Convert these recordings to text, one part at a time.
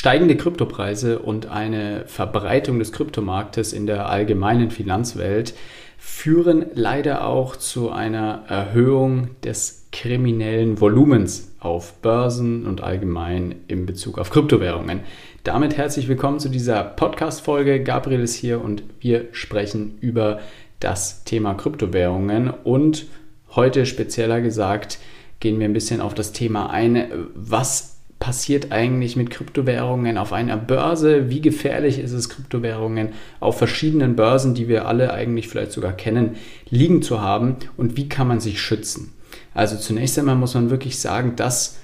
Steigende Kryptopreise und eine Verbreitung des Kryptomarktes in der allgemeinen Finanzwelt führen leider auch zu einer Erhöhung des kriminellen Volumens auf Börsen und allgemein in Bezug auf Kryptowährungen. Damit herzlich willkommen zu dieser Podcast-Folge. Gabriel ist hier und wir sprechen über das Thema Kryptowährungen und heute spezieller gesagt gehen wir ein bisschen auf das Thema ein, was passiert eigentlich mit Kryptowährungen auf einer Börse? Wie gefährlich ist es, Kryptowährungen auf verschiedenen Börsen, die wir alle eigentlich vielleicht sogar kennen, liegen zu haben? Und wie kann man sich schützen? Also zunächst einmal muss man wirklich sagen, dass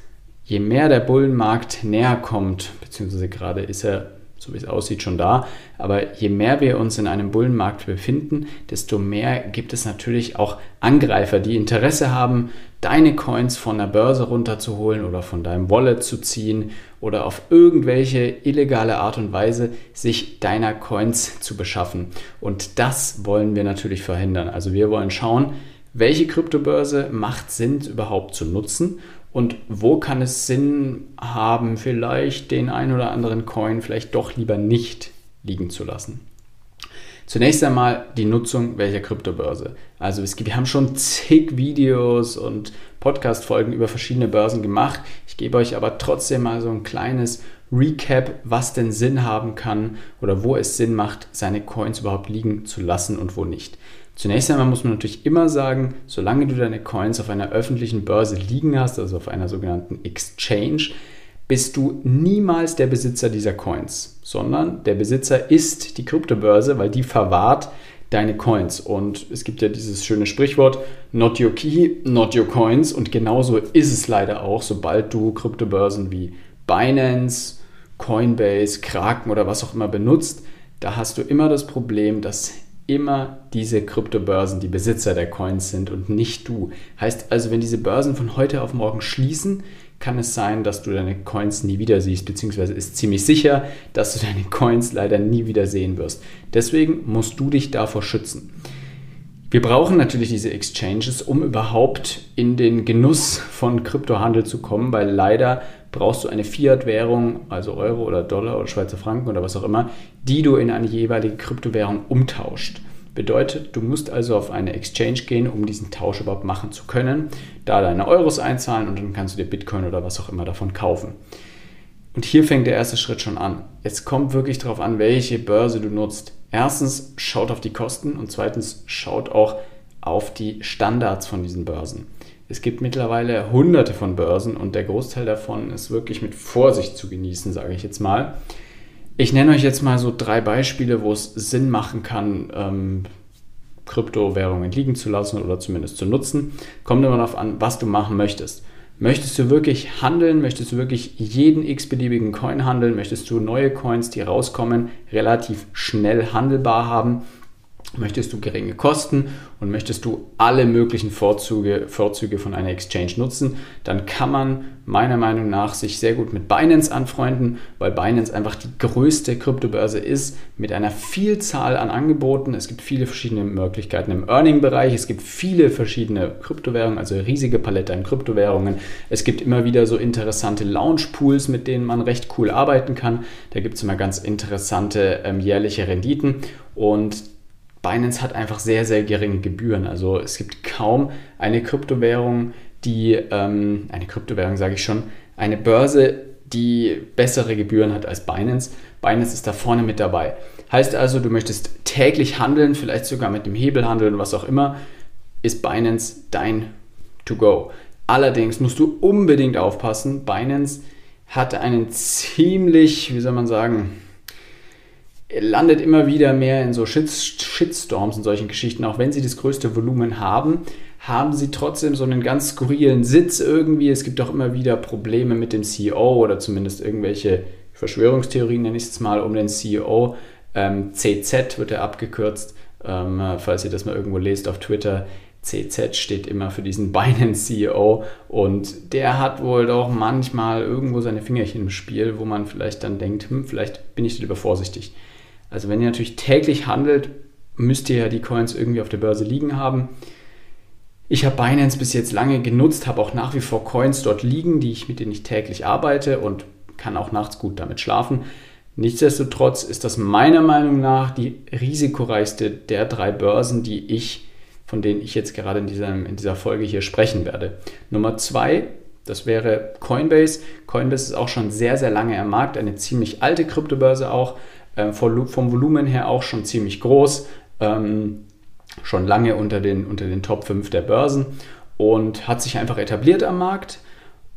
je mehr der Bullenmarkt näher kommt, beziehungsweise gerade ist er so wie es aussieht, schon da. Aber je mehr wir uns in einem Bullenmarkt befinden, desto mehr gibt es natürlich auch Angreifer, die Interesse haben, deine Coins von der Börse runterzuholen oder von deinem Wallet zu ziehen oder auf irgendwelche illegale Art und Weise sich deiner Coins zu beschaffen. Und das wollen wir natürlich verhindern. Also wir wollen schauen, welche Kryptobörse macht Sinn überhaupt zu nutzen und wo kann es Sinn haben, vielleicht den ein oder anderen Coin vielleicht doch lieber nicht liegen zu lassen? Zunächst einmal die Nutzung welcher Kryptobörse. Also es gibt, wir haben schon zig Videos und Podcast-Folgen über verschiedene Börsen gemacht. Ich gebe euch aber trotzdem mal so ein kleines Recap, was denn Sinn haben kann oder wo es Sinn macht, seine Coins überhaupt liegen zu lassen und wo nicht. Zunächst einmal muss man natürlich immer sagen, solange du deine Coins auf einer öffentlichen Börse liegen hast, also auf einer sogenannten Exchange, bist du niemals der Besitzer dieser Coins, sondern der Besitzer ist die Kryptobörse, weil die verwahrt deine Coins. Und es gibt ja dieses schöne Sprichwort, not your key, not your coins. Und genauso ist es leider auch, sobald du Kryptobörsen wie Binance, Coinbase, Kraken oder was auch immer benutzt, da hast du immer das Problem, dass immer diese Kryptobörsen die Besitzer der Coins sind und nicht du. Heißt also, wenn diese Börsen von heute auf morgen schließen, kann es sein, dass du deine Coins nie wieder siehst, beziehungsweise ist ziemlich sicher, dass du deine Coins leider nie wieder sehen wirst. Deswegen musst du dich davor schützen. Wir brauchen natürlich diese Exchanges, um überhaupt in den Genuss von Kryptohandel zu kommen, weil leider brauchst du eine Fiat-Währung, also Euro oder Dollar oder Schweizer Franken oder was auch immer, die du in eine jeweilige Kryptowährung umtauscht. Bedeutet, du musst also auf eine Exchange gehen, um diesen Tausch überhaupt machen zu können, da deine Euros einzahlen und dann kannst du dir Bitcoin oder was auch immer davon kaufen. Und hier fängt der erste Schritt schon an. Es kommt wirklich darauf an, welche Börse du nutzt. Erstens, schaut auf die Kosten und zweitens, schaut auch auf die Standards von diesen Börsen. Es gibt mittlerweile hunderte von Börsen und der Großteil davon ist wirklich mit Vorsicht zu genießen, sage ich jetzt mal. Ich nenne euch jetzt mal so drei Beispiele, wo es Sinn machen kann, ähm, Kryptowährungen liegen zu lassen oder zumindest zu nutzen. Kommt immer darauf an, was du machen möchtest. Möchtest du wirklich handeln? Möchtest du wirklich jeden x-beliebigen Coin handeln? Möchtest du neue Coins, die rauskommen, relativ schnell handelbar haben? Möchtest du geringe Kosten und möchtest du alle möglichen Vorzüge, Vorzüge von einer Exchange nutzen, dann kann man meiner Meinung nach sich sehr gut mit Binance anfreunden, weil Binance einfach die größte Kryptobörse ist mit einer Vielzahl an Angeboten. Es gibt viele verschiedene Möglichkeiten im Earning-Bereich. Es gibt viele verschiedene Kryptowährungen, also riesige Palette an Kryptowährungen. Es gibt immer wieder so interessante Launch-Pools, mit denen man recht cool arbeiten kann. Da gibt es immer ganz interessante ähm, jährliche Renditen und Binance hat einfach sehr, sehr geringe Gebühren. Also es gibt kaum eine Kryptowährung, die, ähm, eine Kryptowährung sage ich schon, eine Börse, die bessere Gebühren hat als Binance. Binance ist da vorne mit dabei. Heißt also, du möchtest täglich handeln, vielleicht sogar mit dem Hebel handeln, was auch immer, ist Binance dein To-Go. Allerdings musst du unbedingt aufpassen, Binance hat einen ziemlich, wie soll man sagen, landet immer wieder mehr in so Shitstorms und solchen Geschichten. Auch wenn sie das größte Volumen haben, haben sie trotzdem so einen ganz skurrilen Sitz irgendwie. Es gibt auch immer wieder Probleme mit dem CEO oder zumindest irgendwelche Verschwörungstheorien, nenne ich es mal, um den CEO. Ähm, CZ wird er abgekürzt, ähm, falls ihr das mal irgendwo lest auf Twitter. CZ steht immer für diesen Binance CEO und der hat wohl doch manchmal irgendwo seine Fingerchen im Spiel, wo man vielleicht dann denkt, hm, vielleicht bin ich lieber vorsichtig. Also wenn ihr natürlich täglich handelt, müsst ihr ja die Coins irgendwie auf der Börse liegen haben. Ich habe Binance bis jetzt lange genutzt, habe auch nach wie vor Coins dort liegen, die ich, mit denen ich täglich arbeite und kann auch nachts gut damit schlafen. Nichtsdestotrotz ist das meiner Meinung nach die risikoreichste der drei Börsen, die ich, von denen ich jetzt gerade in, diesem, in dieser Folge hier sprechen werde. Nummer zwei, das wäre Coinbase. Coinbase ist auch schon sehr, sehr lange am Markt, eine ziemlich alte Kryptobörse auch, äh, vom Volumen her auch schon ziemlich groß, ähm, schon lange unter den, unter den Top 5 der Börsen und hat sich einfach etabliert am Markt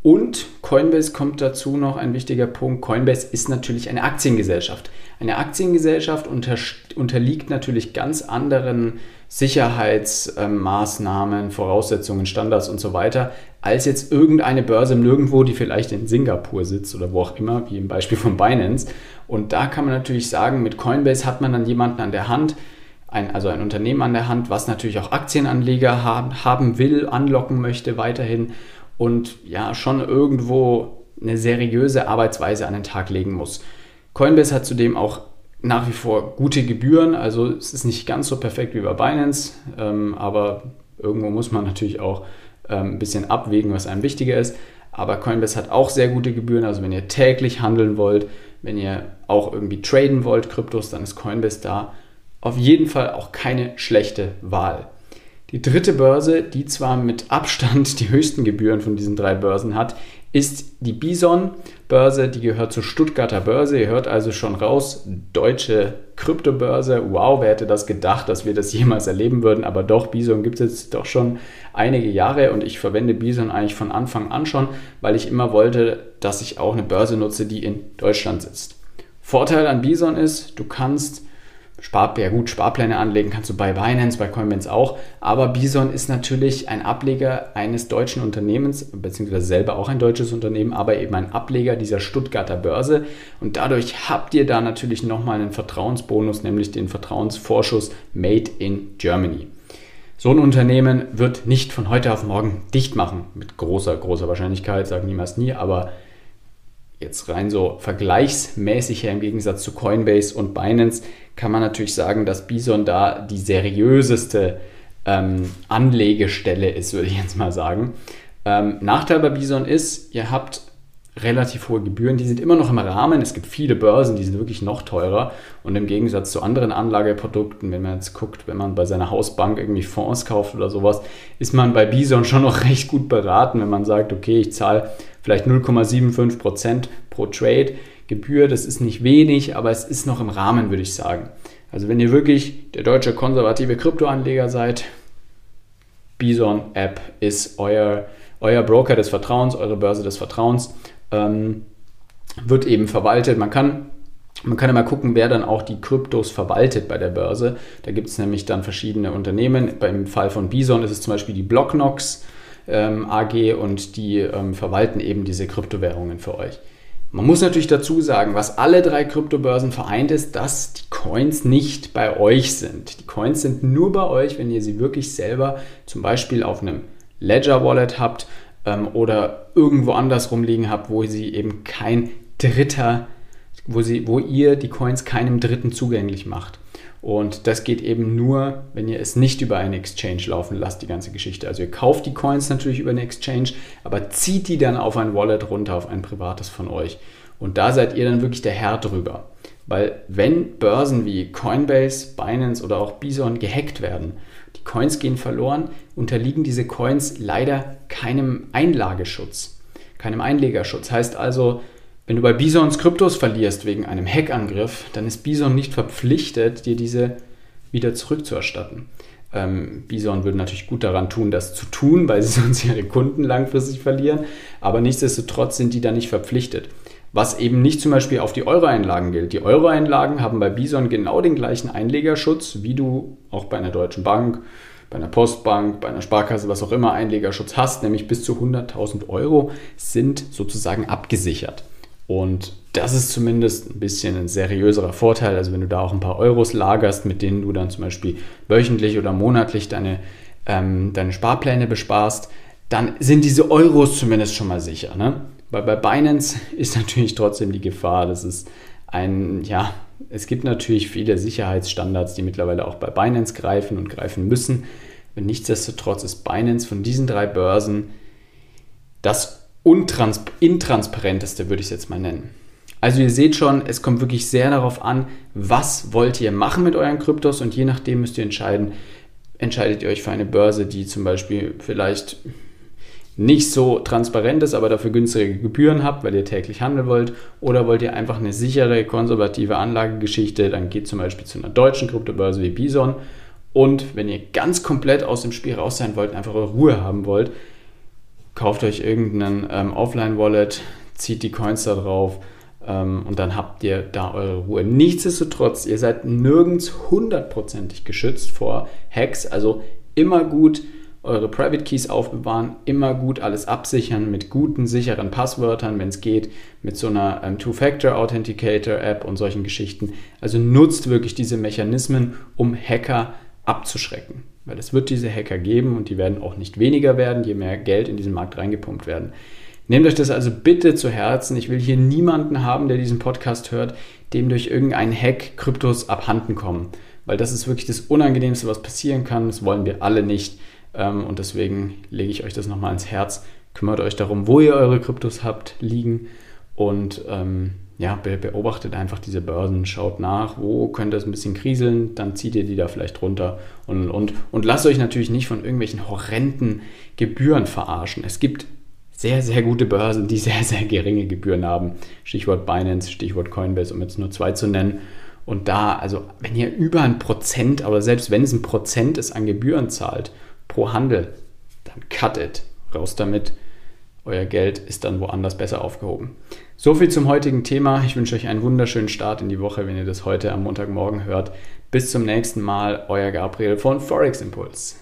und Coinbase kommt dazu noch ein wichtiger Punkt. Coinbase ist natürlich eine Aktiengesellschaft. Eine Aktiengesellschaft unter, unterliegt natürlich ganz anderen Sicherheitsmaßnahmen, Voraussetzungen, Standards und so weiter, als jetzt irgendeine Börse Nirgendwo, die vielleicht in Singapur sitzt oder wo auch immer, wie im Beispiel von Binance. Und da kann man natürlich sagen, mit Coinbase hat man dann jemanden an der Hand, ein, also ein Unternehmen an der Hand, was natürlich auch Aktienanleger haben, haben will, anlocken möchte weiterhin und ja schon irgendwo eine seriöse Arbeitsweise an den Tag legen muss. Coinbase hat zudem auch nach wie vor gute Gebühren, also es ist nicht ganz so perfekt wie bei Binance, ähm, aber irgendwo muss man natürlich auch ähm, ein bisschen abwägen, was einem wichtiger ist. Aber Coinbase hat auch sehr gute Gebühren, also wenn ihr täglich handeln wollt, wenn ihr auch irgendwie traden wollt, Kryptos, dann ist Coinbase da auf jeden Fall auch keine schlechte Wahl. Die dritte Börse, die zwar mit Abstand die höchsten Gebühren von diesen drei Börsen hat, ist die Bison-Börse. Die gehört zur Stuttgarter Börse. Ihr hört also schon raus, deutsche Kryptobörse. Wow, wer hätte das gedacht, dass wir das jemals erleben würden? Aber doch, Bison gibt es jetzt doch schon einige Jahre und ich verwende Bison eigentlich von Anfang an schon, weil ich immer wollte, dass ich auch eine Börse nutze, die in Deutschland sitzt. Vorteil an Bison ist, du kannst Spar, ja gut, Sparpläne anlegen kannst du bei Binance, bei Coinbase auch, aber Bison ist natürlich ein Ableger eines deutschen Unternehmens, beziehungsweise selber auch ein deutsches Unternehmen, aber eben ein Ableger dieser Stuttgarter Börse. Und dadurch habt ihr da natürlich nochmal einen Vertrauensbonus, nämlich den Vertrauensvorschuss Made in Germany. So ein Unternehmen wird nicht von heute auf morgen dicht machen, mit großer, großer Wahrscheinlichkeit, sagen niemals nie, aber jetzt rein so vergleichsmäßig im Gegensatz zu Coinbase und Binance kann man natürlich sagen, dass Bison da die seriöseste ähm, Anlegestelle ist, würde ich jetzt mal sagen. Ähm, Nachteil bei Bison ist, ihr habt relativ hohe Gebühren, die sind immer noch im Rahmen. Es gibt viele Börsen, die sind wirklich noch teurer. Und im Gegensatz zu anderen Anlageprodukten, wenn man jetzt guckt, wenn man bei seiner Hausbank irgendwie Fonds kauft oder sowas, ist man bei Bison schon noch recht gut beraten, wenn man sagt, okay, ich zahle vielleicht 0,75% pro Trade Gebühr. Das ist nicht wenig, aber es ist noch im Rahmen, würde ich sagen. Also wenn ihr wirklich der deutsche konservative Kryptoanleger seid, Bison App ist euer, euer Broker des Vertrauens, eure Börse des Vertrauens ähm, wird eben verwaltet. Man kann, man kann immer gucken, wer dann auch die Kryptos verwaltet bei der Börse. Da gibt es nämlich dann verschiedene Unternehmen. Beim Fall von Bison ist es zum Beispiel die Blocknox ähm, AG und die ähm, verwalten eben diese Kryptowährungen für euch. Man muss natürlich dazu sagen, was alle drei Kryptobörsen vereint ist, dass die Coins nicht bei euch sind. Die Coins sind nur bei euch, wenn ihr sie wirklich selber zum Beispiel auf einem Ledger Wallet habt ähm, oder irgendwo anders rumliegen habt, wo sie eben kein Dritter, wo, sie, wo ihr die Coins keinem Dritten zugänglich macht. Und das geht eben nur, wenn ihr es nicht über eine Exchange laufen lasst, die ganze Geschichte. Also ihr kauft die Coins natürlich über eine Exchange, aber zieht die dann auf ein Wallet runter, auf ein privates von euch. Und da seid ihr dann wirklich der Herr drüber. Weil wenn Börsen wie Coinbase, Binance oder auch Bison gehackt werden, die Coins gehen verloren, unterliegen diese Coins leider keinem Einlageschutz, keinem Einlegerschutz. Heißt also, wenn du bei Bisons Kryptos verlierst wegen einem Hackangriff, dann ist Bison nicht verpflichtet, dir diese wieder zurückzuerstatten. Ähm, Bison würde natürlich gut daran tun, das zu tun, weil sie sonst ihre Kunden langfristig verlieren. Aber nichtsdestotrotz sind die da nicht verpflichtet. Was eben nicht zum Beispiel auf die Euro-Einlagen gilt. Die Euro-Einlagen haben bei Bison genau den gleichen Einlegerschutz, wie du auch bei einer Deutschen Bank, bei einer Postbank, bei einer Sparkasse, was auch immer Einlegerschutz hast, nämlich bis zu 100.000 Euro sind sozusagen abgesichert. Und das ist zumindest ein bisschen ein seriöserer Vorteil. Also wenn du da auch ein paar Euros lagerst, mit denen du dann zum Beispiel wöchentlich oder monatlich deine, ähm, deine Sparpläne besparst, dann sind diese Euros zumindest schon mal sicher. Ne? Weil bei Binance ist natürlich trotzdem die Gefahr, dass es ein, ja, es gibt natürlich viele Sicherheitsstandards, die mittlerweile auch bei Binance greifen und greifen müssen. Und nichtsdestotrotz ist Binance von diesen drei Börsen das intransparenteste, würde ich es jetzt mal nennen. Also ihr seht schon, es kommt wirklich sehr darauf an, was wollt ihr machen mit euren Kryptos und je nachdem müsst ihr entscheiden, entscheidet ihr euch für eine Börse, die zum Beispiel vielleicht nicht so transparent ist, aber dafür günstige Gebühren habt, weil ihr täglich handeln wollt, oder wollt ihr einfach eine sichere, konservative Anlagegeschichte, dann geht zum Beispiel zu einer deutschen Kryptobörse wie Bison. Und wenn ihr ganz komplett aus dem Spiel raus sein wollt, einfach eure Ruhe haben wollt, kauft euch irgendeinen ähm, Offline-Wallet, zieht die Coins da drauf ähm, und dann habt ihr da eure Ruhe. Nichtsdestotrotz, ihr seid nirgends hundertprozentig geschützt vor Hacks, also immer gut eure Private Keys aufbewahren, immer gut alles absichern mit guten, sicheren Passwörtern, wenn es geht, mit so einer ähm, Two-Factor Authenticator App und solchen Geschichten. Also nutzt wirklich diese Mechanismen, um Hacker abzuschrecken. Weil es wird diese Hacker geben und die werden auch nicht weniger werden, je mehr Geld in diesen Markt reingepumpt werden. Nehmt euch das also bitte zu Herzen. Ich will hier niemanden haben, der diesen Podcast hört, dem durch irgendeinen Hack Kryptos abhanden kommen. Weil das ist wirklich das Unangenehmste, was passieren kann. Das wollen wir alle nicht. Ähm, und deswegen lege ich euch das nochmal ins Herz. Kümmert euch darum, wo ihr eure Kryptos habt liegen und ähm, ja, beobachtet einfach diese Börsen, schaut nach, wo könnte es ein bisschen kriseln, dann zieht ihr die da vielleicht runter und, und, und lasst euch natürlich nicht von irgendwelchen horrenden Gebühren verarschen. Es gibt sehr, sehr gute Börsen, die sehr, sehr geringe Gebühren haben. Stichwort Binance, Stichwort Coinbase, um jetzt nur zwei zu nennen. Und da, also wenn ihr über ein Prozent, aber selbst wenn es ein Prozent ist an Gebühren zahlt, pro Handel, dann cut it. Raus damit. Euer Geld ist dann woanders besser aufgehoben. So viel zum heutigen Thema. Ich wünsche euch einen wunderschönen Start in die Woche, wenn ihr das heute am Montagmorgen hört. Bis zum nächsten Mal, euer Gabriel von Forex Impulse.